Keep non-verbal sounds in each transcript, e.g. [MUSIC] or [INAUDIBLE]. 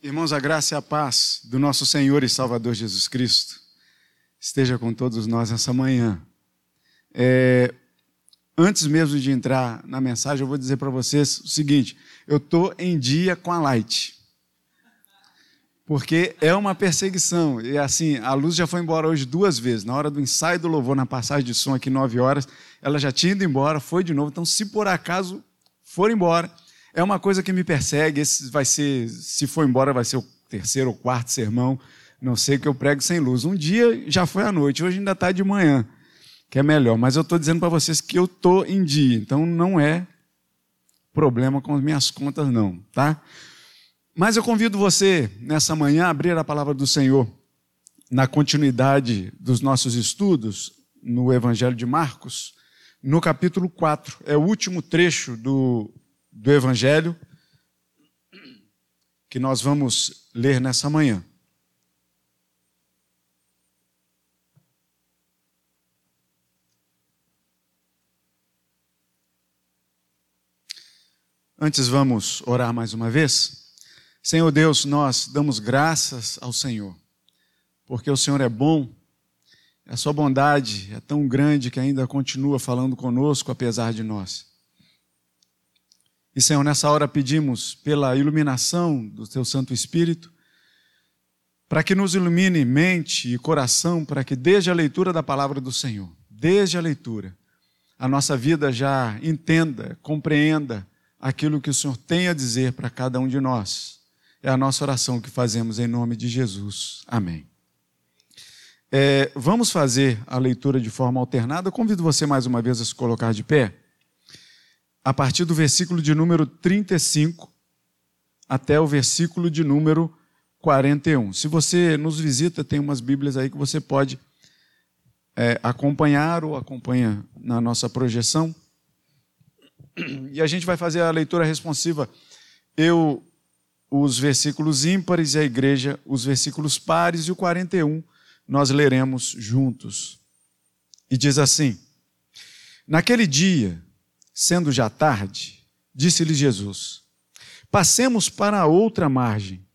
Irmãos, a graça e a paz do nosso Senhor e Salvador Jesus Cristo esteja com todos nós nessa manhã. É, antes mesmo de entrar na mensagem, eu vou dizer para vocês o seguinte: eu estou em dia com a Light. Porque é uma perseguição. E assim, a luz já foi embora hoje duas vezes. Na hora do ensaio do louvor, na passagem de som aqui, nove horas, ela já tinha ido embora, foi de novo. Então, se por acaso for embora, é uma coisa que me persegue. Esse vai ser, se for embora, vai ser o terceiro ou quarto sermão. Não sei que eu prego sem luz. Um dia já foi à noite, hoje ainda está de manhã, que é melhor. Mas eu estou dizendo para vocês que eu estou em dia, então não é problema com as minhas contas, não, tá? Mas eu convido você, nessa manhã, a abrir a palavra do Senhor na continuidade dos nossos estudos no Evangelho de Marcos, no capítulo 4. É o último trecho do do Evangelho que nós vamos ler nessa manhã. Antes vamos orar mais uma vez. Senhor Deus, nós damos graças ao Senhor, porque o Senhor é bom, a sua bondade é tão grande que ainda continua falando conosco apesar de nós. E, Senhor, nessa hora pedimos pela iluminação do Teu Santo Espírito, para que nos ilumine mente e coração, para que desde a leitura da palavra do Senhor, desde a leitura, a nossa vida já entenda, compreenda aquilo que o Senhor tem a dizer para cada um de nós. É a nossa oração que fazemos em nome de Jesus. Amém. É, vamos fazer a leitura de forma alternada. Convido você mais uma vez a se colocar de pé a partir do versículo de número 35 até o versículo de número 41. Se você nos visita, tem umas Bíblias aí que você pode é, acompanhar ou acompanha na nossa projeção. [CLEARS THROAT] E a gente vai fazer a leitura responsiva. Eu, os versículos ímpares e a igreja, os versículos pares e o 41, nós leremos juntos. E diz assim: Naquele dia, Sendo já tarde, disse-lhe Jesus: Passemos para a outra margem.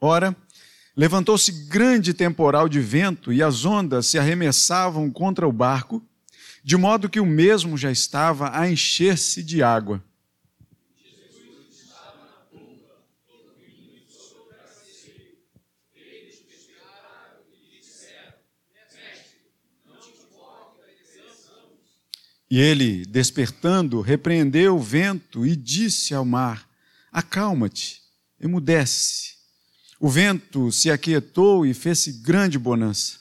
Ora, levantou-se grande temporal de vento e as ondas se arremessavam contra o barco, de modo que o mesmo já estava a encher-se de água. E ele, despertando, repreendeu o vento e disse ao mar: Acalma-te, emudece. O vento se aquietou e fez-se grande bonança.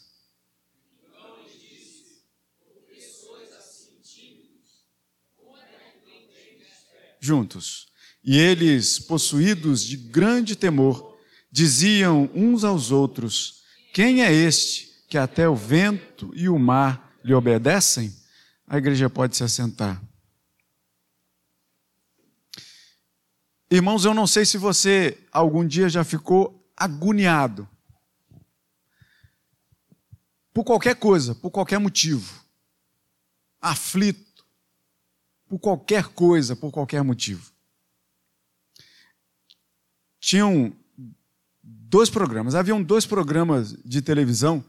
Juntos. E eles, possuídos de grande temor, diziam uns aos outros: Quem é este que até o vento e o mar lhe obedecem? A igreja pode se assentar. Irmãos, eu não sei se você algum dia já ficou agoniado por qualquer coisa, por qualquer motivo, aflito, por qualquer coisa, por qualquer motivo. Tinham dois programas, haviam dois programas de televisão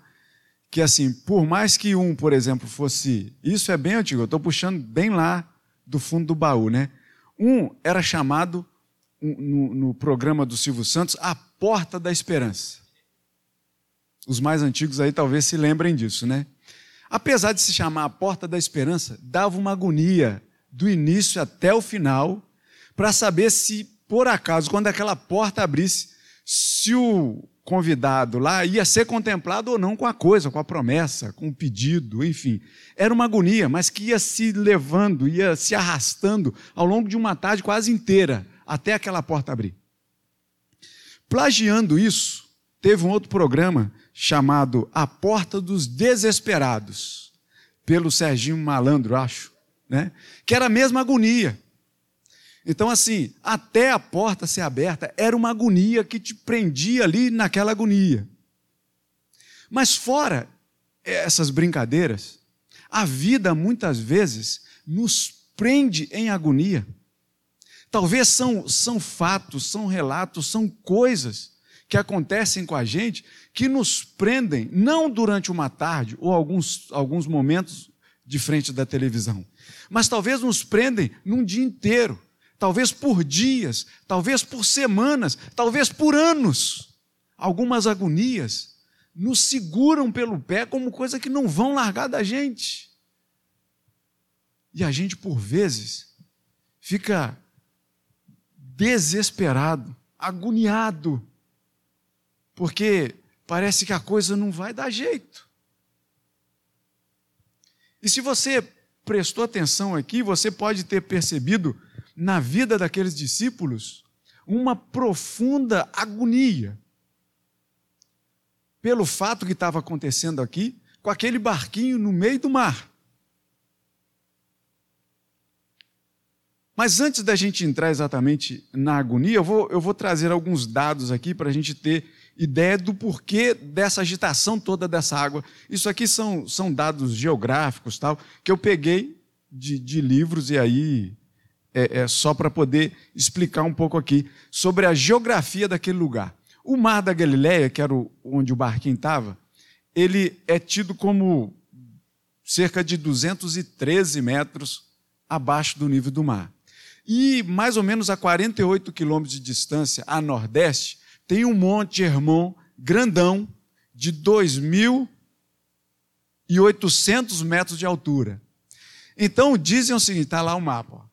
que assim, por mais que um, por exemplo, fosse. Isso é bem antigo, eu estou puxando bem lá do fundo do baú, né? Um era chamado, no, no programa do Silvio Santos, A Porta da Esperança. Os mais antigos aí talvez se lembrem disso, né? Apesar de se chamar A Porta da Esperança, dava uma agonia do início até o final para saber se, por acaso, quando aquela porta abrisse, se o convidado lá ia ser contemplado ou não com a coisa, com a promessa, com o pedido, enfim. Era uma agonia, mas que ia se levando, ia se arrastando ao longo de uma tarde quase inteira, até aquela porta abrir. Plagiando isso, teve um outro programa chamado A Porta dos Desesperados, pelo Serginho Malandro, acho, né? que era a mesma agonia. Então, assim, até a porta ser aberta era uma agonia que te prendia ali naquela agonia. Mas fora essas brincadeiras, A vida, muitas vezes, nos prende em agonia. Talvez são, são fatos, são relatos, são coisas que acontecem com a gente que nos prendem, não durante uma tarde ou alguns, alguns momentos de frente da televisão, mas talvez nos prendem num dia inteiro, talvez por dias, talvez por semanas, talvez por anos. Algumas agonias nos seguram pelo pé como coisa que não vão largar da gente. E a gente, por vezes, fica desesperado, agoniado, porque parece que a coisa não vai dar jeito. E se você prestou atenção aqui, você pode ter percebido na vida daqueles discípulos uma profunda agonia pelo fato que estava acontecendo aqui com aquele barquinho no meio do mar. Mas antes da gente entrar exatamente na agonia, eu vou, eu vou trazer alguns dados aqui para a gente ter ideia do porquê dessa agitação toda dessa água. Isso aqui são, são dados geográficos tal, que eu peguei de, de livros e aí é, é só para poder explicar um pouco aqui sobre a geografia daquele lugar. O Mar da Galileia, que era o, onde o barquinho estava, ele é tido como cerca de 213 metros abaixo do nível do mar. E mais ou menos a 48 quilômetros de distância, a nordeste, tem um monte Hermon grandão de 2.800 metros de altura. Então dizem o seguinte, está lá o mapa.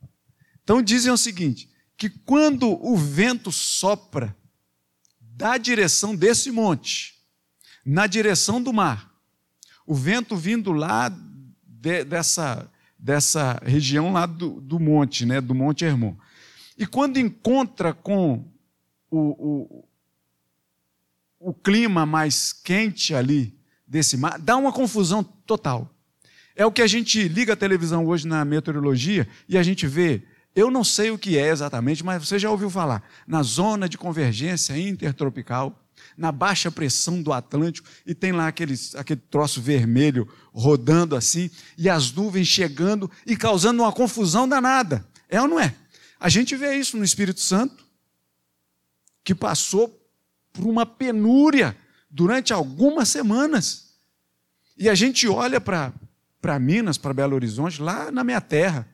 Então dizem o seguinte, que quando o vento sopra da direção desse monte, na direção do mar. O vento vindo lá de, dessa, dessa região lá do, do, monte, né, do Monte Hermon. E quando encontra com o, o, o clima mais quente ali desse mar, dá uma confusão total. É o que a gente liga a televisão hoje na meteorologia e a gente vê eu não sei o que é exatamente, mas você já ouviu falar. Na zona de convergência intertropical, na baixa pressão do Atlântico, e tem lá aqueles, aquele troço vermelho rodando assim, e as nuvens chegando e causando uma confusão danada. É ou não é? A gente vê isso no Espírito Santo, que passou por uma penúria durante algumas semanas. E a gente olha para Minas, para Belo Horizonte, lá na minha terra,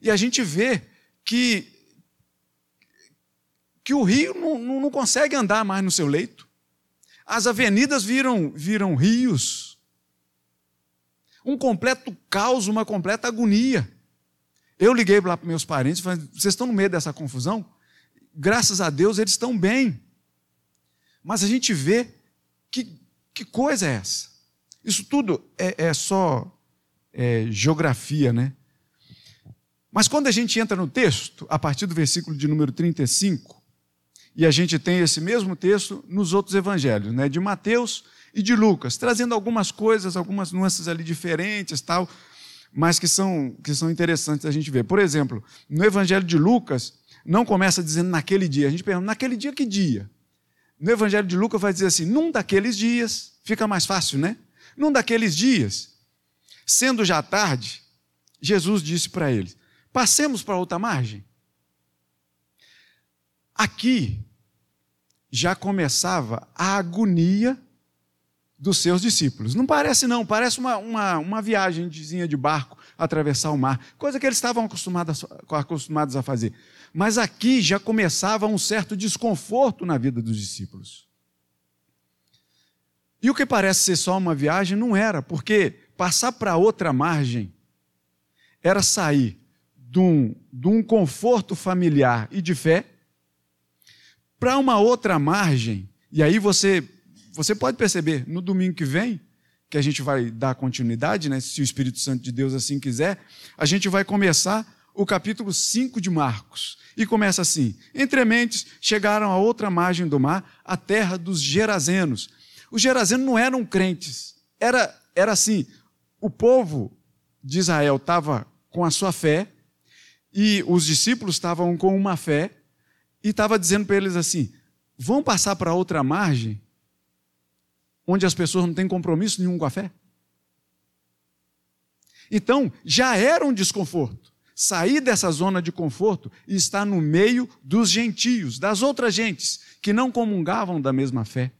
e a gente vê que, que o rio não, não, não consegue andar mais no seu leito. As avenidas viram, viram rios. Um completo caos, uma completa agonia. Eu liguei lá para meus parentes falei: vocês estão no meio dessa confusão? Graças a Deus eles estão bem. Mas a gente vê que, que coisa é essa? Isso tudo é, é só é, geografia, né? Mas quando a gente entra no texto, a partir do versículo de número 35, e a gente tem esse mesmo texto nos outros evangelhos, né, de Mateus e de Lucas, trazendo algumas coisas, algumas nuances ali diferentes, tal, mas que são, que são interessantes a gente ver. Por exemplo, no evangelho de Lucas, não começa dizendo naquele dia, a gente pergunta, naquele dia que dia? No evangelho de Lucas vai dizer assim, num daqueles dias, fica mais fácil, né? Num daqueles dias, sendo já tarde, Jesus disse para eles: Passemos para outra margem. Aqui já começava a agonia dos seus discípulos. Não parece, não, parece uma, uma, uma viagemzinha de barco, atravessar o mar, coisa que eles estavam acostumados, acostumados a fazer. Mas aqui já começava um certo desconforto na vida dos discípulos. E o que parece ser só uma viagem não era, porque passar para outra margem era sair de um, de um conforto familiar e de fé para uma outra margem. E aí você, você pode perceber, no domingo que vem, que a gente vai dar continuidade, né, se o Espírito Santo de Deus assim quiser, a gente vai começar o capítulo 5 de Marcos. E começa assim: Entre mentes chegaram a outra margem do mar, a terra dos Gerazenos. Os Gerazenos não eram crentes, era, era assim: o povo de Israel estava com a sua fé, e os discípulos estavam com uma fé e estava dizendo para eles assim: vão passar para outra margem, onde as pessoas não têm compromisso nenhum com a fé? Então, já era um desconforto. Sair dessa zona de conforto e estar no meio dos gentios, das outras gentes, que não comungavam da mesma fé,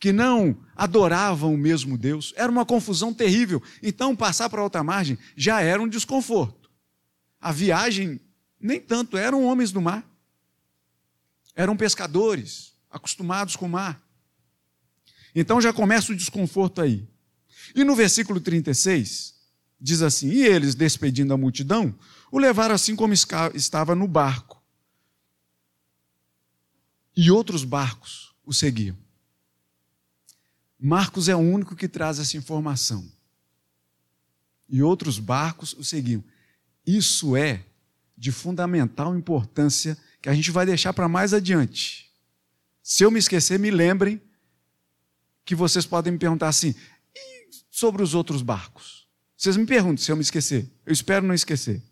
que não adoravam o mesmo Deus. Era uma confusão terrível. Então, passar para outra margem já era um desconforto. A viagem, nem tanto, eram homens do mar. Eram pescadores, acostumados com o mar. Então já começa o desconforto aí. E no versículo 36, diz assim: E eles, despedindo a multidão, o levaram assim como estava no barco. E outros barcos o seguiam. Marcos é o único que traz essa informação. E outros barcos o seguiam. Isso é de fundamental importância que a gente vai deixar para mais adiante. Se eu me esquecer, me lembrem que vocês podem me perguntar assim: e sobre os outros barcos? Vocês me perguntam se eu me esquecer. Eu espero não esquecer.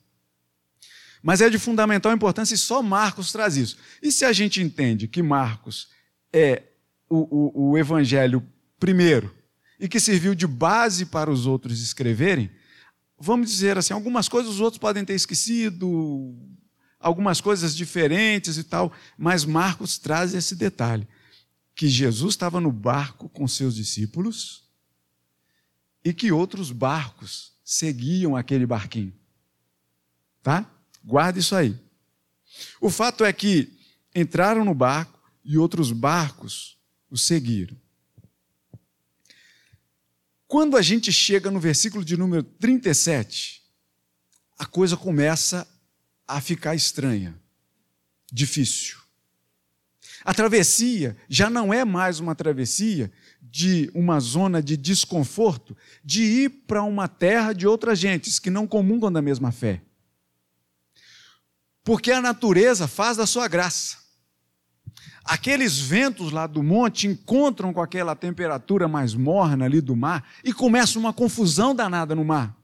Mas é de fundamental importância e só Marcos traz isso. E se a gente entende que Marcos é o, o, o evangelho primeiro e que serviu de base para os outros escreverem, vamos dizer assim, algumas coisas os outros podem ter esquecido, algumas coisas diferentes e tal, mas Marcos traz esse detalhe que Jesus estava no barco com seus discípulos e que outros barcos seguiam aquele barquinho. Tá? Guarde isso aí. O fato é que entraram no barco e outros barcos o seguiram. Quando a gente chega no versículo de número 37, a coisa começa a ficar estranha, difícil. A travessia já não é mais uma travessia de uma zona de desconforto, de ir para uma terra de outras gentes que não comungam da mesma fé. Porque a natureza faz da sua graça. Aqueles ventos lá do monte encontram com aquela temperatura mais morna ali do mar e começa uma confusão danada no mar.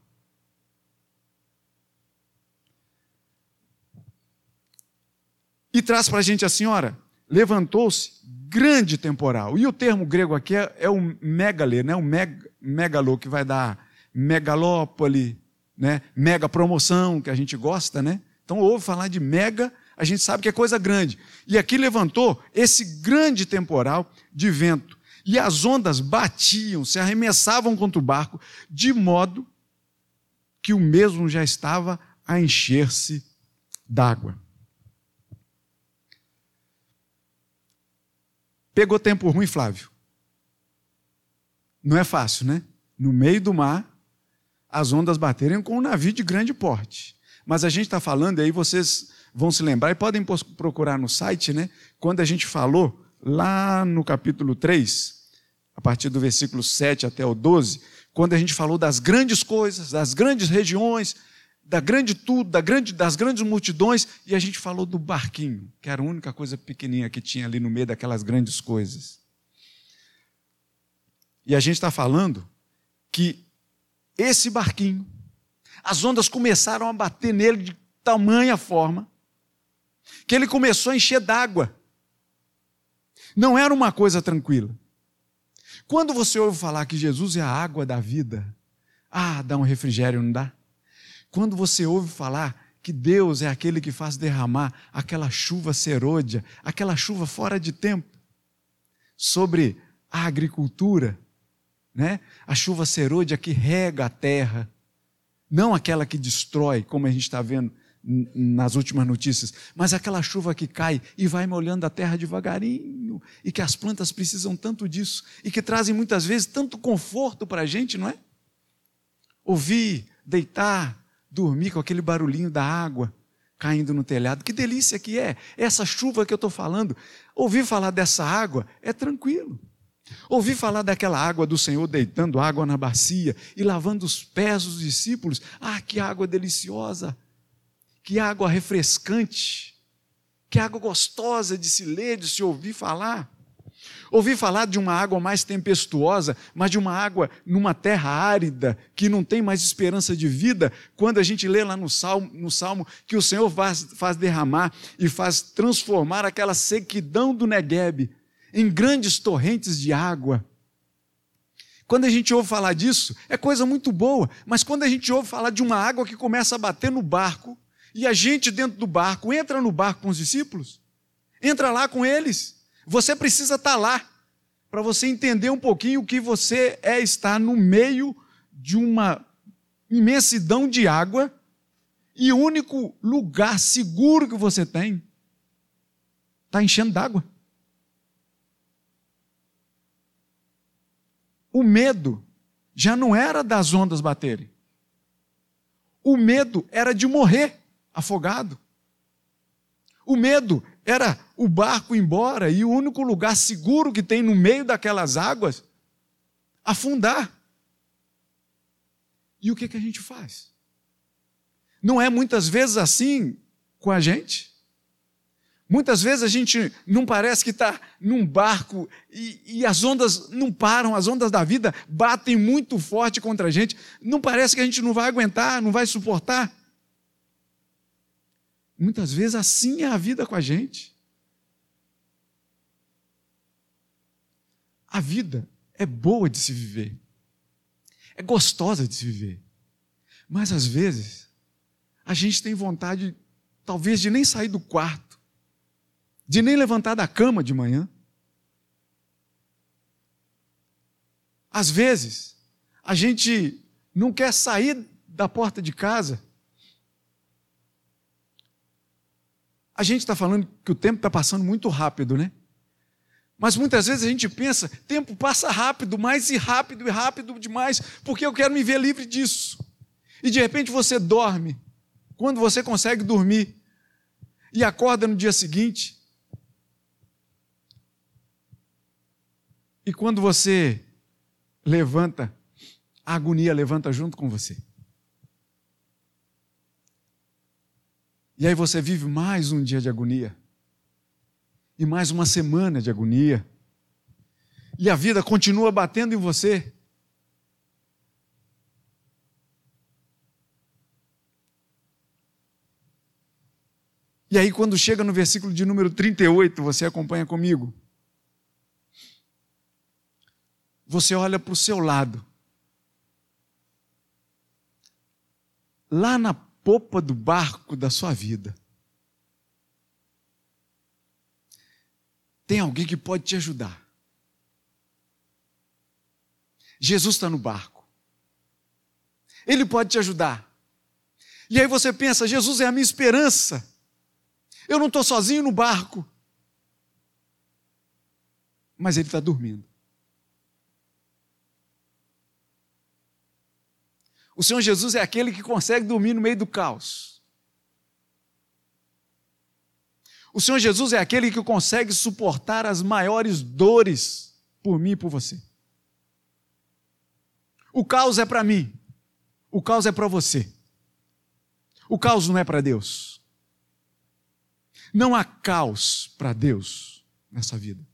E traz para a gente a senhora, levantou-se grande temporal. E o termo grego aqui é, é o megale, né? o meg, megalo, que vai dar megalópole, né? mega promoção, que a gente gosta, né? Então, ouve falar de mega, a gente sabe que é coisa grande. E aqui levantou esse grande temporal de vento. E as ondas batiam, se arremessavam contra o barco, de modo que o mesmo já estava a encher-se d'água. Pegou tempo ruim, Flávio? Não é fácil, né? No meio do mar, as ondas baterem com um navio de grande porte. Mas a gente está falando, aí vocês vão se lembrar e podem procurar no site, né? Quando a gente falou lá no capítulo 3, a partir do versículo 7 até o 12, quando a gente falou das grandes coisas, das grandes regiões, da grande tudo, da grande, das grandes multidões, e a gente falou do barquinho, que era a única coisa pequenininha que tinha ali no meio daquelas grandes coisas. E a gente está falando que esse barquinho, as ondas começaram a bater nele de tamanha forma, que ele começou a encher d'água. Não era uma coisa tranquila. Quando você ouve falar que Jesus é a água da vida, ah, dá um refrigério, não dá? Quando você ouve falar que Deus é aquele que faz derramar aquela chuva serôdia, aquela chuva fora de tempo, sobre a agricultura, né? a chuva serôdia que rega a terra, não aquela que destrói, como a gente está vendo nas últimas notícias, mas aquela chuva que cai e vai molhando a terra devagarinho, e que as plantas precisam tanto disso, e que trazem muitas vezes tanto conforto para a gente, não é? Ouvir, deitar, dormir com aquele barulhinho da água caindo no telhado. Que delícia que é essa chuva que eu estou falando. Ouvir falar dessa água é tranquilo. Ouvir falar daquela água do Senhor deitando água na bacia e lavando os pés dos discípulos. Ah, que água deliciosa! Que água refrescante! Que água gostosa de se ler, de se ouvir falar. Ouvi falar de uma água mais tempestuosa, mas de uma água numa terra árida, que não tem mais esperança de vida, quando a gente lê lá no Salmo, no Salmo que o Senhor faz, faz derramar e faz transformar aquela sequidão do Negueb em grandes torrentes de água. Quando a gente ouve falar disso, é coisa muito boa, mas quando a gente ouve falar de uma água que começa a bater no barco, e a gente dentro do barco entra no barco com os discípulos, entra lá com eles, você precisa estar lá, para você entender um pouquinho o que você é estar no meio de uma imensidão de água, e o único lugar seguro que você tem está enchendo d'água. O medo já não era das ondas baterem. O medo era de morrer afogado. O medo era o barco embora e o único lugar seguro que tem no meio daquelas águas afundar. E o que, que a gente faz? Não é muitas vezes assim com a gente? Muitas vezes a gente não parece que está num barco e, e, as ondas não param, as ondas da vida batem muito forte contra a gente. Não parece que a gente não vai aguentar, não vai suportar. Muitas vezes assim é a vida com a gente. A vida é boa de se viver, é gostosa de se viver, mas às vezes a gente tem vontade, talvez, de nem sair do quarto de nem levantar da cama de manhã. Às vezes, a gente não quer sair da porta de casa. A gente está falando que o tempo está passando muito rápido, né? Mas muitas vezes a gente pensa, tempo passa rápido, mais e rápido e rápido demais, porque eu quero me ver livre disso. E de repente você dorme, quando você consegue dormir, e acorda no dia seguinte, E quando você levanta, a agonia levanta junto com você. E aí você vive mais um dia de agonia. E mais uma semana de agonia. E a vida continua batendo em você. E aí, quando chega no versículo de número 38, você acompanha comigo. você olha para o seu lado. Lá na popa do barco da sua vida. Tem alguém que pode te ajudar. Jesus está no barco. Ele pode te ajudar. E aí você pensa: Jesus é a minha esperança. Eu não estou sozinho no barco. Mas ele está dormindo. O Senhor Jesus é aquele que consegue dormir no meio do caos. O Senhor Jesus é aquele que consegue suportar as maiores dores por mim e por você. O caos é para mim. O caos é para você. O caos não é para Deus. Não há caos para Deus nessa vida.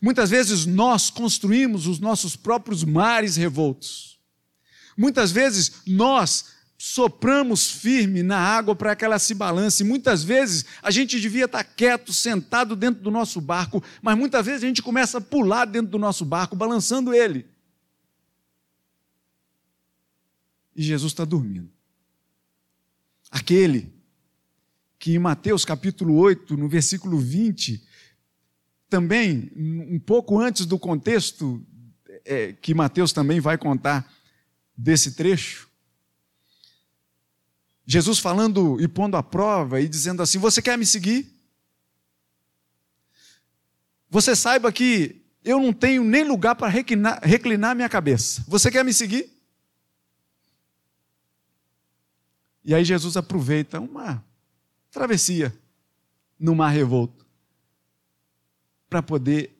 Muitas vezes nós construímos os nossos próprios mares revoltos. Muitas vezes nós sopramos firme na água para que ela se balance. Muitas vezes a gente devia estar quieto, sentado dentro do nosso barco, mas muitas vezes a gente começa a pular dentro do nosso barco, balançando ele. E Jesus está dormindo. Aquele que em Mateus capítulo 8, no versículo 20, também, um pouco antes do contexto é, que Mateus também vai contar, desse trecho. Jesus falando e pondo à prova e dizendo assim: Você quer me seguir? Você saiba que eu não tenho nem lugar para reclinar, reclinar minha cabeça. Você quer me seguir? E aí Jesus aproveita uma travessia no mar revolto para poder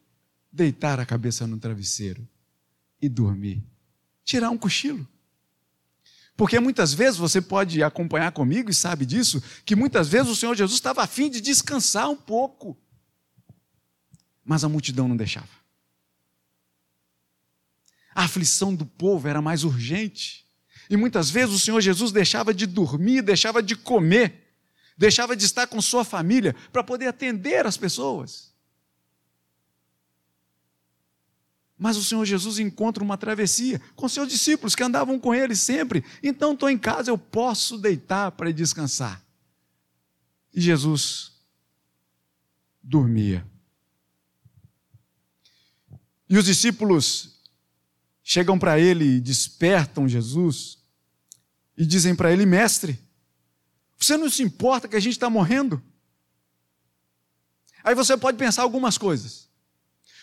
deitar a cabeça no travesseiro e dormir tirar um cochilo. Porque muitas vezes você pode acompanhar comigo e sabe disso, que muitas vezes o Senhor Jesus estava afim de descansar um pouco, mas a multidão não deixava. A aflição do povo era mais urgente, e muitas vezes o Senhor Jesus deixava de dormir, deixava de comer, deixava de estar com sua família para poder atender as pessoas. Mas o Senhor Jesus encontra uma travessia com seus discípulos que andavam com ele sempre. Então estou em casa, eu posso deitar para descansar. E Jesus dormia. E os discípulos chegam para ele e despertam Jesus e dizem para ele: Mestre, você não se importa que a gente está morrendo? Aí você pode pensar algumas coisas.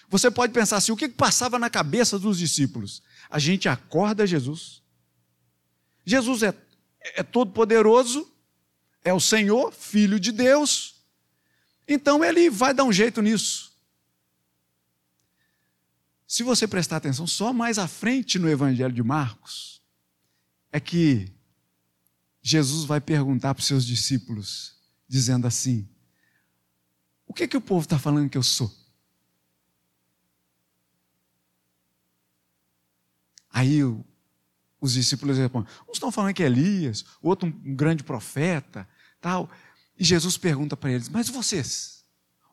Você pode pensar assim: o que passava na cabeça dos discípulos? A gente acorda Jesus. Jesus é, é todo-poderoso, é o Senhor, Filho de Deus. Então ele vai dar um jeito nisso. Se você prestar atenção, só mais à frente no Evangelho de Marcos, é que Jesus vai perguntar para os seus discípulos, dizendo assim: O que, que o povo está falando que eu sou? Aí os discípulos respondem: uns estão falando que é Elias, o outro um grande profeta, tal. E Jesus pergunta para eles: Mas vocês,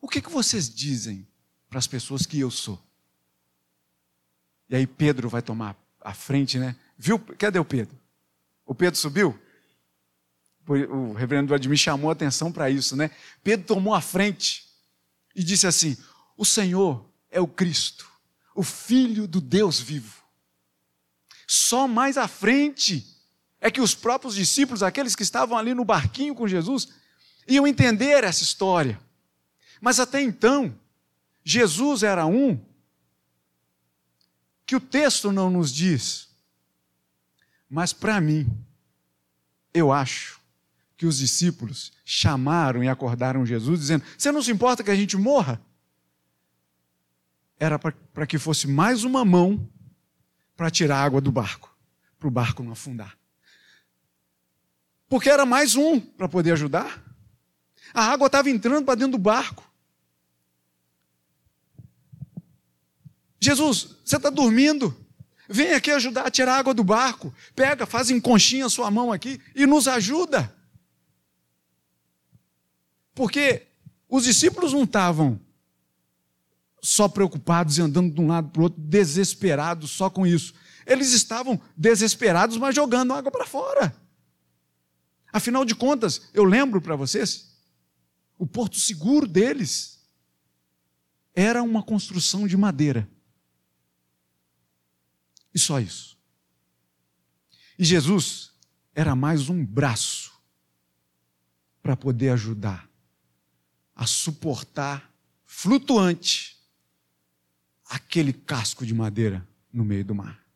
o que, que vocês dizem para as pessoas que eu sou? E aí Pedro vai tomar a frente, né? Viu? Cadê o Pedro? O Pedro subiu? O reverendo Vladimir chamou a atenção para isso, né? Pedro tomou a frente e disse assim: O Senhor é o Cristo, o Filho do Deus vivo. Só mais à frente é que os próprios discípulos, aqueles que estavam ali no barquinho com Jesus, iam entender essa história. Mas até então, Jesus era um que o texto não nos diz. Mas para mim, eu acho que os discípulos chamaram e acordaram Jesus, dizendo: Você não se importa que a gente morra? Era para que fosse mais uma mão para tirar a água do barco, para o barco não afundar. Porque era mais um para poder ajudar. A água estava entrando para dentro do barco. Jesus, você está dormindo? Vem aqui ajudar a tirar a água do barco. Pega, faz em conchinha a sua mão aqui e nos ajuda. Porque os discípulos não estavam só preocupados e andando de um lado para o outro, desesperados só com isso. Eles estavam desesperados, mas jogando água para fora. Afinal de contas, eu lembro para vocês, o porto seguro deles era uma construção de madeira. E só isso. E Jesus era mais um braço para poder ajudar a suportar flutuante aquele casco de madeira no meio do mar.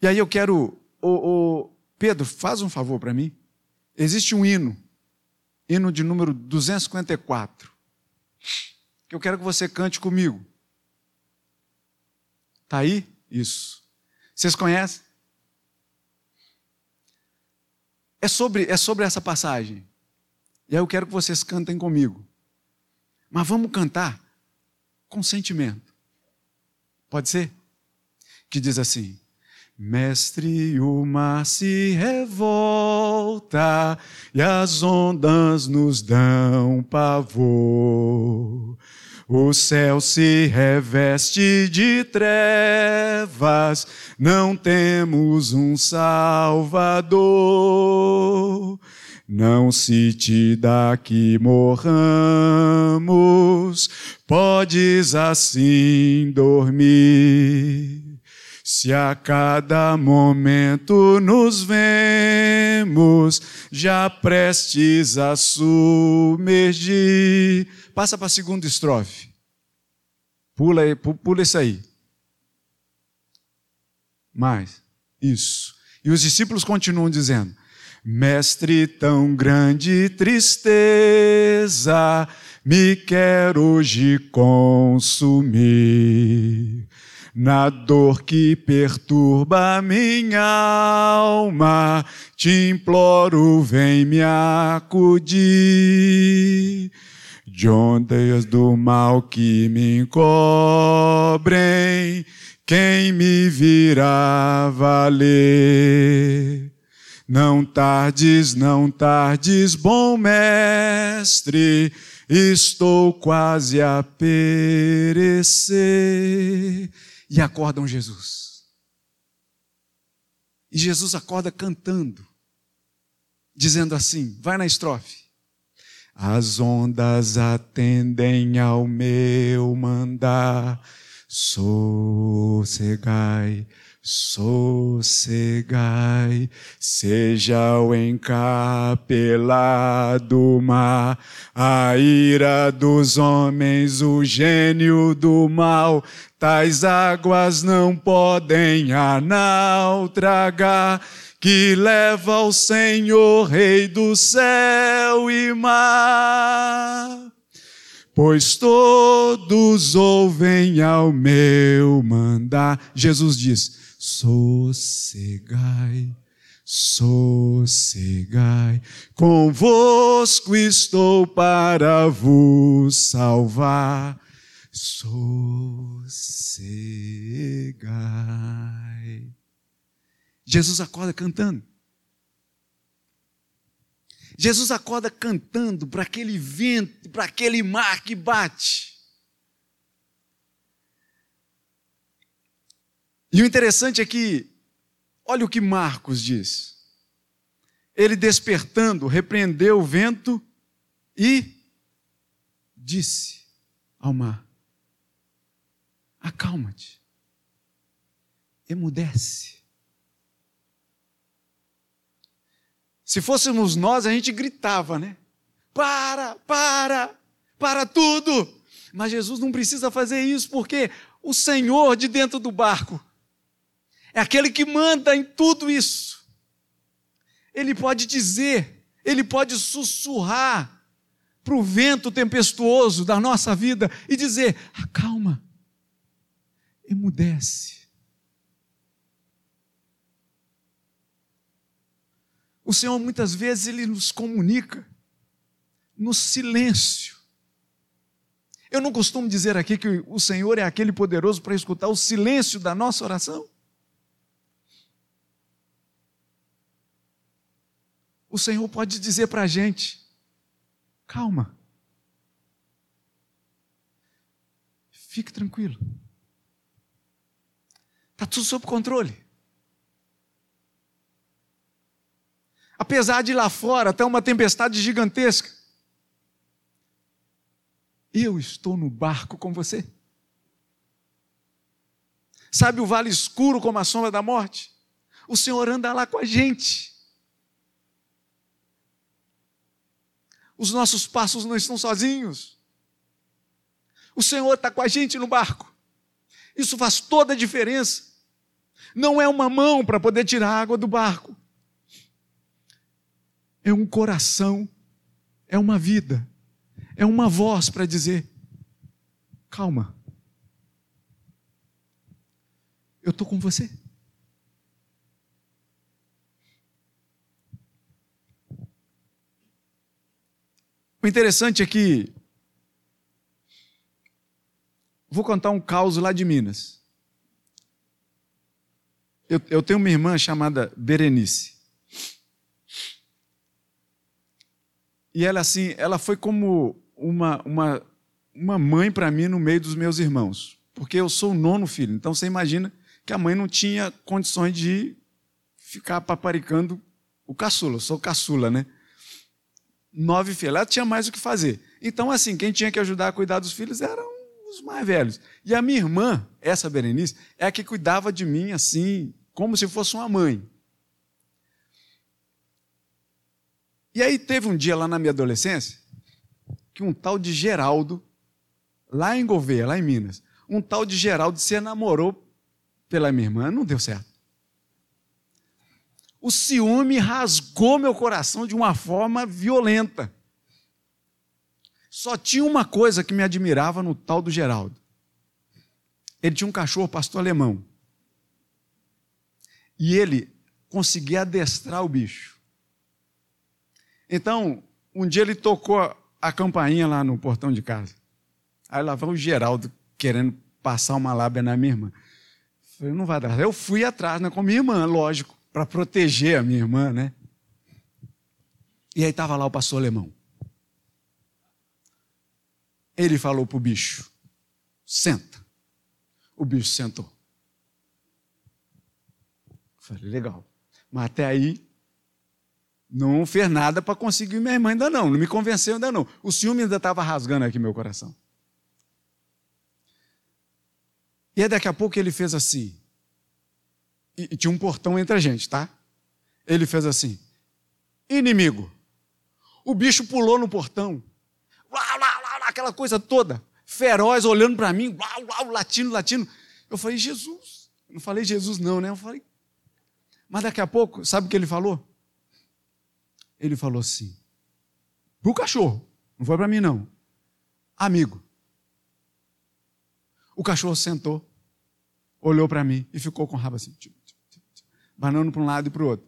E aí eu quero. O, Pedro, faz um favor para mim. Existe um hino, hino de número 254, que eu quero que você cante comigo. Está aí? Isso. Vocês conhecem? É sobre, é sobre essa passagem. E aí eu quero que vocês cantem comigo. Mas vamos cantar com sentimento. Pode ser? Que diz assim: Mestre, o mar se revolta e as ondas nos dão pavor. O céu se reveste de trevas, não temos um Salvador. Não se te dá que morramos, podes assim dormir. Se a cada momento nos vemos, já prestes a submergir. Passa para a segunda estrofe. Pula, pula isso aí. Mais. Isso. E os discípulos continuam dizendo: Mestre, tão grande tristeza me quer hoje consumir. Na dor que perturba minha alma, te imploro, vem me acudir de ondas do mal que me encobrem, quem me virá valer? Não tardes, não tardes, bom mestre, estou quase a perecer. E acordam Jesus. E Jesus acorda cantando, dizendo assim: vai na estrofe. As ondas atendem ao meu mandar, sossegai Sossegai, seja o encapelado mar, a ira dos homens, o gênio do mal, tais águas não podem tragar, que leva o Senhor, Rei do céu e mar pois todos ouvem ao meu mandar. Jesus diz: sossegai, sossegai, convosco estou para vos salvar. Sossegai. Jesus acorda cantando. Jesus acorda cantando para aquele vento, para aquele mar que bate. E o interessante é que, olha o que Marcos diz. Ele despertando, repreendeu o vento e disse ao mar: Acalma-te, emudece. Se fôssemos nós, a gente gritava, né? Para, para, para tudo. Mas Jesus não precisa fazer isso, porque o Senhor de dentro do barco é aquele que manda em tudo isso. Ele pode dizer, ele pode sussurrar para o vento tempestuoso da nossa vida e dizer: acalma, emudece. O Senhor muitas vezes ele nos comunica no silêncio. Eu não costumo dizer aqui que o Senhor é aquele poderoso para escutar o silêncio da nossa oração. o Senhor pode dizer para a gente: calma, fique tranquilo, está tudo sob controle. Apesar de lá fora ter uma tempestade gigantesca, eu estou no barco com você. Sabe o vale escuro como a sombra da morte? O Senhor anda lá com a gente. Os nossos passos não estão sozinhos. O Senhor está com a gente no barco. Isso faz toda a diferença. Não é uma mão para poder tirar a água do barco. É um coração, é uma vida, é uma voz para dizer: calma, eu estou com você. O interessante é que. Vou contar um caos lá de Minas. Eu, eu tenho uma irmã chamada Berenice. E ela, assim, ela foi como uma, uma, uma mãe para mim no meio dos meus irmãos. Porque eu sou o nono filho. Então você imagina que a mãe não tinha condições de ficar paparicando o caçula. Eu sou caçula, né? nove filhos. Ela tinha mais o que fazer. Então, assim, quem tinha que ajudar a cuidar dos filhos eram os mais velhos. E a minha irmã, essa Berenice, é a que cuidava de mim, assim, como se fosse uma mãe. E aí teve um dia lá na minha adolescência que um tal de Geraldo, lá em Gouveia, lá em Minas, um tal de Geraldo se namorou pela minha irmã, não deu certo. O ciúme rasgou meu coração de uma forma violenta. Só tinha uma coisa que me admirava no tal do Geraldo. Ele tinha um cachorro pastor alemão. E ele conseguia adestrar o bicho. Então, um dia ele tocou a campainha lá no portão de casa. Aí lá vai o Geraldo querendo passar uma lábia na minha irmã. Eu falei, não vai dar. Eu fui atrás, né, com minha irmã, lógico para proteger a minha irmã, né? E aí estava lá o pastor alemão. Ele falou para o bicho: senta. O bicho sentou. Falei, legal. Mas até aí, não fez nada para conseguir minha irmã ainda não. Não me convenceu ainda não. O ciúme ainda estava rasgando aqui meu coração. E aí daqui a pouco ele fez assim. E, e tinha um portão entre a gente, tá? Ele fez assim. Inimigo. O bicho pulou no portão. Lá, lá, lá, aquela coisa toda. Feroz, olhando para mim. Lá, lá, latindo, latindo. Eu falei, Jesus. Não falei Jesus não, né? Eu falei, mas daqui a pouco, sabe o que ele falou? Ele falou assim: para o cachorro, não foi para mim não. Amigo. O cachorro sentou, olhou para mim e ficou com o rabo assim, banando para um lado e para o outro.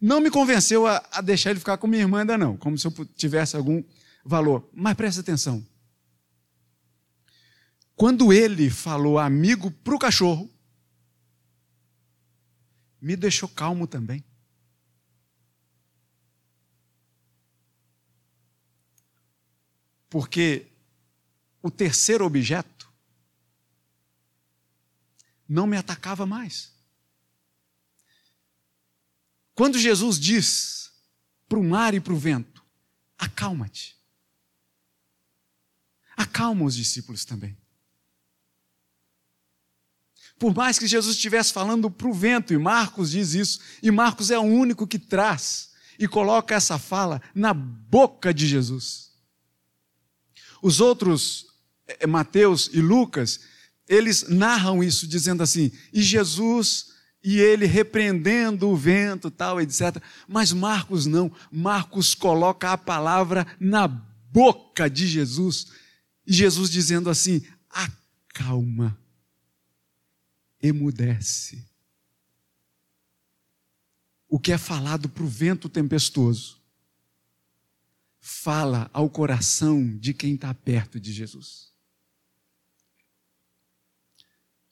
Não me convenceu a, a, deixar ele ficar com minha irmã ainda não, como se eu tivesse algum valor. Mas preste atenção. Quando ele falou amigo para o cachorro, me deixou calmo também. Porque o terceiro objeto não me atacava mais. Quando Jesus diz para o mar e para o vento: acalma-te. Acalma os discípulos também. Por mais que Jesus estivesse falando para o vento, e Marcos diz isso, e Marcos é o único que traz e coloca essa fala na boca de Jesus. Os outros, eh, Mateus e Lucas, eles narram isso dizendo assim: e Jesus e ele repreendendo o vento, tal, etc. Mas Marcos não. Marcos coloca a palavra na boca de Jesus. E Jesus dizendo assim: acalma emudece. O que é falado para o vento tempestuoso, fala ao coração de quem está perto de Jesus.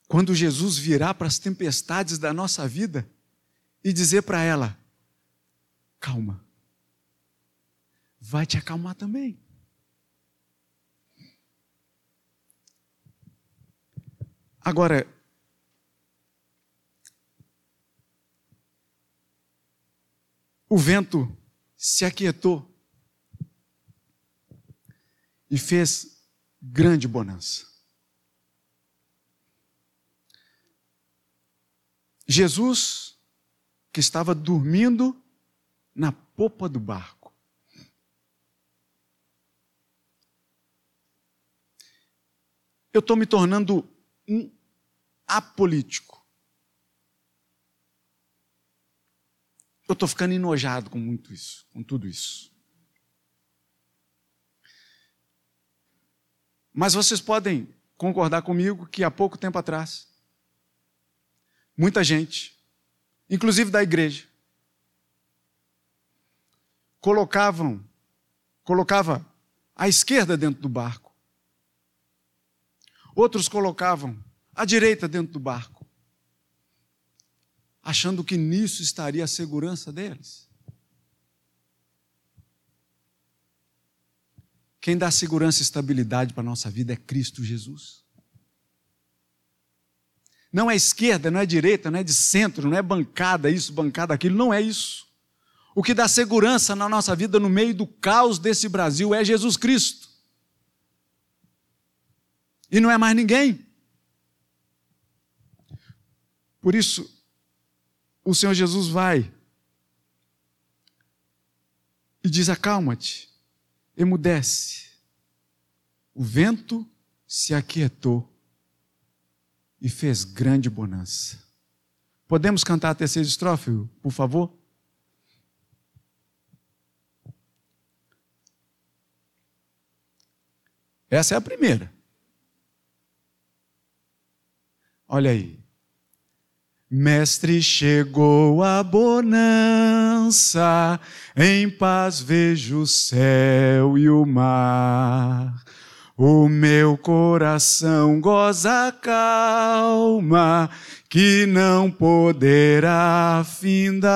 Quando Jesus virar para as tempestades da nossa vida e dizer para ela: calma, vai te acalmar também. Agora, o vento se aquietou e fez grande bonança. Jesus, que estava dormindo na popa do barco, eu estou me tornando um apolítico. Eu estou ficando enojado com muito isso, com tudo isso. Mas vocês podem concordar comigo que há pouco tempo atrás, muita gente, inclusive da igreja, colocavam, colocava a esquerda dentro do barco. Outros colocavam a direita dentro do barco achando que nisso estaria a segurança deles. Quem dá segurança e estabilidade para a nossa vida é Cristo Jesus. Não é esquerda, não é direita, não é de centro, não é bancada isso, bancada aquilo, não é isso. O que dá segurança na nossa vida no meio do caos desse Brasil é Jesus Cristo. E não é mais ninguém. Por isso, o Senhor Jesus vai e diz: Acalma-te, emudece. O vento se aquietou e fez grande bonança. Podemos cantar a terceira estrofe, por favor? Essa é a primeira. Olha aí. Mestre, chegou a bonança, em paz vejo o céu e o mar. O meu coração goza calma, que não poderá findar.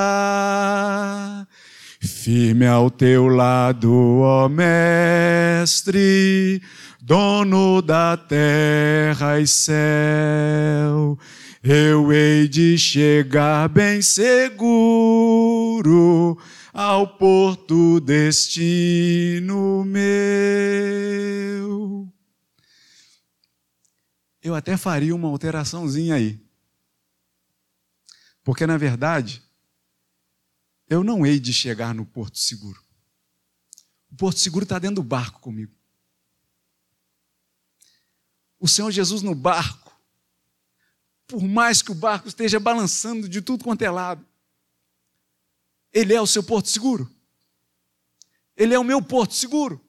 Firme ao teu lado, ó Mestre, dono da terra e céu, eu hei de chegar bem seguro ao porto destino meu. Eu até faria uma alteraçãozinha aí. Porque, na verdade, eu não hei de chegar no porto seguro. O porto seguro está dentro do barco comigo. O Senhor Jesus no barco, por mais que o barco esteja balançando de tudo quanto é lado, Ele é o seu porto seguro. Ele é o meu porto seguro.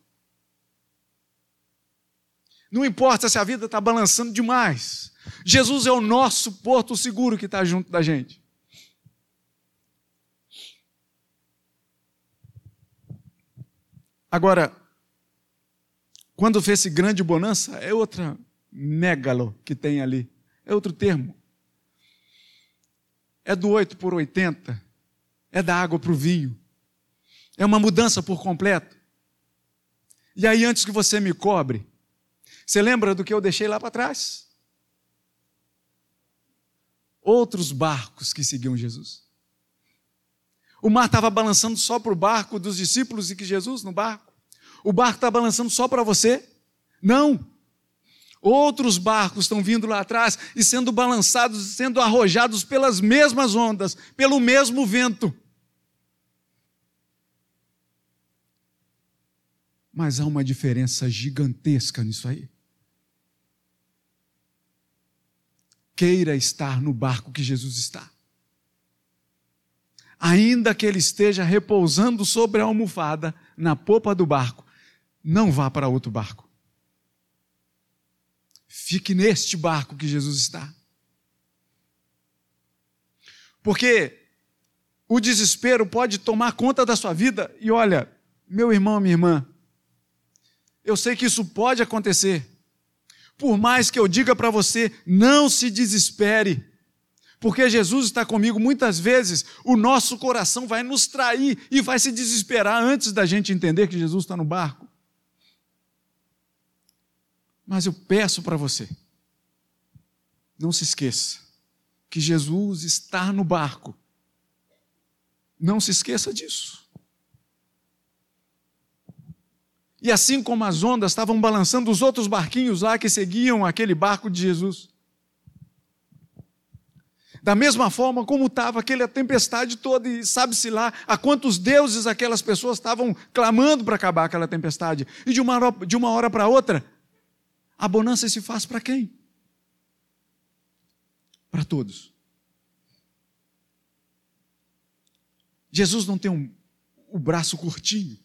Não importa se a vida está balançando demais, Jesus é o nosso porto seguro que está junto da gente. Agora, quando fez esse grande bonança, é outra megalo que tem ali. É outro termo. É do 8 por 80. É da água para o vinho. É uma mudança por completo. E aí, antes que você me cobre, você lembra do que eu deixei lá para trás? Outros barcos que seguiam Jesus. O mar estava balançando só para o barco dos discípulos e que Jesus no barco? O barco está balançando só para você? Não. Outros barcos estão vindo lá atrás e sendo balançados, sendo arrojados pelas mesmas ondas, pelo mesmo vento. Mas há uma diferença gigantesca nisso aí. Queira estar no barco que Jesus está ainda que ele esteja repousando sobre a almofada na popa do barco, não vá para outro barco. Fique neste barco que Jesus está. Porque o desespero pode tomar conta da sua vida e olha, meu irmão, minha irmã, eu sei que isso pode acontecer. Por mais que eu diga para você, não se desespere. Porque Jesus está comigo, muitas vezes o nosso coração vai nos trair e vai se desesperar antes da gente entender que Jesus está no barco. Mas eu peço para você, não se esqueça que Jesus está no barco. Não se esqueça disso. E assim como as ondas estavam balançando os outros barquinhos lá que seguiam aquele barco de Jesus, da mesma forma como estava aquela tempestade toda, e sabe-se lá a quantos deuses aquelas pessoas estavam clamando para acabar aquela tempestade. E de uma hora, de uma hora para outra, a bonança se faz para quem? Para todos. Jesus não tem um, o braço curtinho.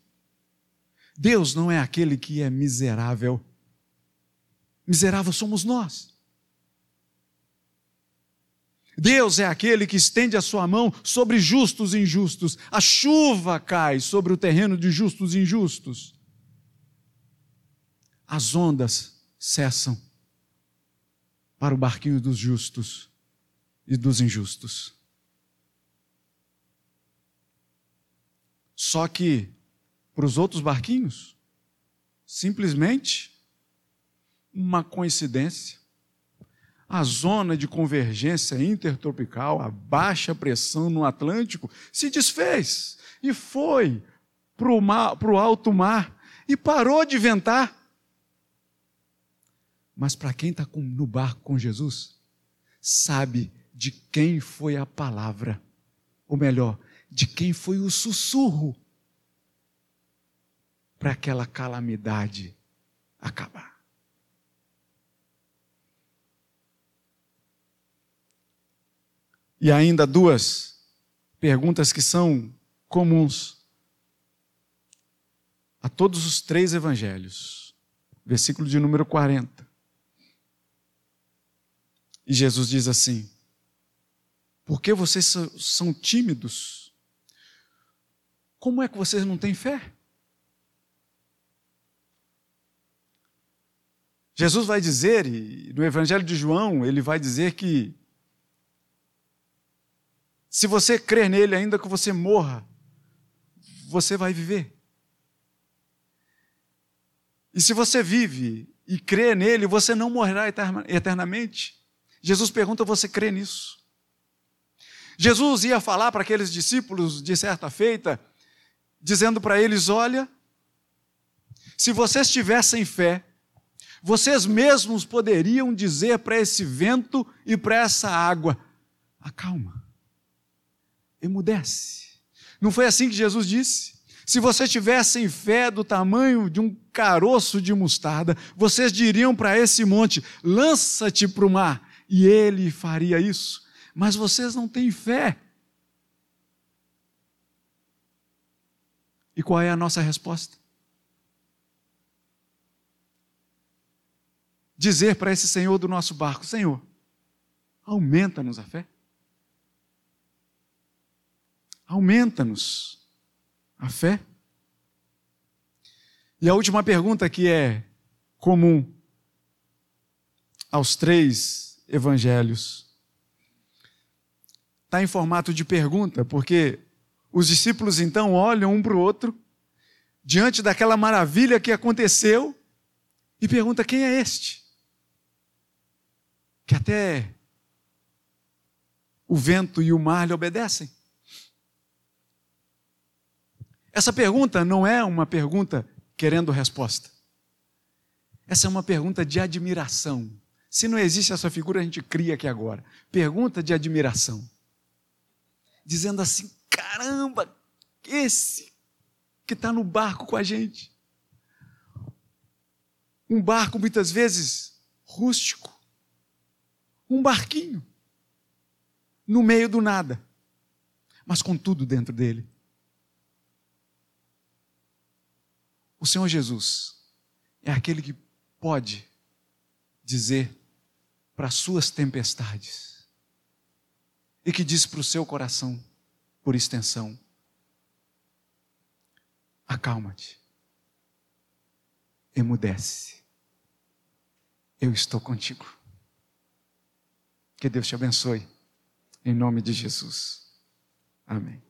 Deus não é aquele que é miserável. Miserável somos nós. Deus é aquele que estende a sua mão sobre justos e injustos. A chuva cai sobre o terreno de justos e injustos. As ondas cessam para o barquinho dos justos e dos injustos. Só que para os outros barquinhos, simplesmente uma coincidência a zona de convergência intertropical, a baixa pressão no Atlântico, se desfez e foi para o alto mar e parou de ventar. Mas para quem está no barco com Jesus, sabe de quem foi a palavra, ou melhor, de quem foi o sussurro para aquela calamidade acabar. E ainda duas perguntas que são comuns a todos os três evangelhos. Versículo de número 40. E Jesus diz assim: Por que vocês são tímidos? Como é que vocês não têm fé? Jesus vai dizer, e no Evangelho de João, ele vai dizer que se você crer nele, ainda que você morra, você vai viver. E se você vive e crê nele, você não morrerá eternamente. Jesus pergunta: você crê nisso? Jesus ia falar para aqueles discípulos de certa feita, dizendo para eles: olha, se vocês tivessem fé, vocês mesmos poderiam dizer para esse vento e para essa água: acalma, emudece. Não foi assim que Jesus disse? Se vocês tivessem fé do tamanho de um caroço de mostarda, vocês diriam para esse monte: lança-te para o mar, e ele faria isso. Mas vocês não têm fé. E qual é a nossa resposta? Dizer para esse Senhor do nosso barco: Senhor, aumenta-nos a fé. Aumenta-nos a fé. E a última pergunta que é comum aos três evangelhos está em formato de pergunta, porque os discípulos então olham um para o outro, diante daquela maravilha que aconteceu, e pergunta: quem é este? Que até o vento e o mar lhe obedecem. Essa pergunta não é uma pergunta querendo resposta. Essa é uma pergunta de admiração. Se não existe essa figura, a gente cria aqui agora. Pergunta de admiração. Dizendo assim: caramba, esse que está no barco com a gente. Um barco muitas vezes rústico. Um barquinho. No meio do nada. Mas com tudo dentro dele. O Senhor Jesus é aquele que pode dizer para as suas tempestades e que diz para o seu coração, por extensão: acalma-te, emudece, eu estou contigo. Que Deus te abençoe, em nome de Jesus. Amém.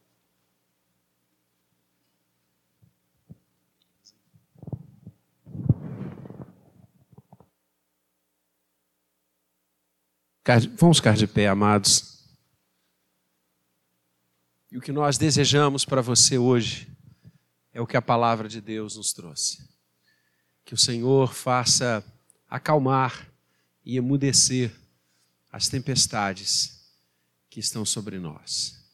Vamos ficar de pé, amados. E o que nós desejamos para você hoje é o que a palavra de Deus nos trouxe. Que o Senhor faça acalmar e emudecer as tempestades que estão sobre nós.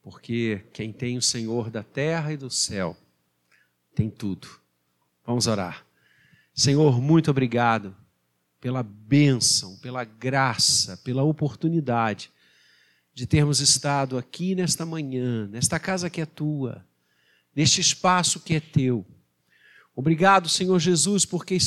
Porque quem tem o Senhor da terra e do céu tem tudo. Vamos orar. Senhor, muito obrigado pela bênção, pela graça, pela oportunidade de termos estado aqui nesta manhã, nesta casa que é tua, neste espaço que é teu. Obrigado, Senhor Jesus, porque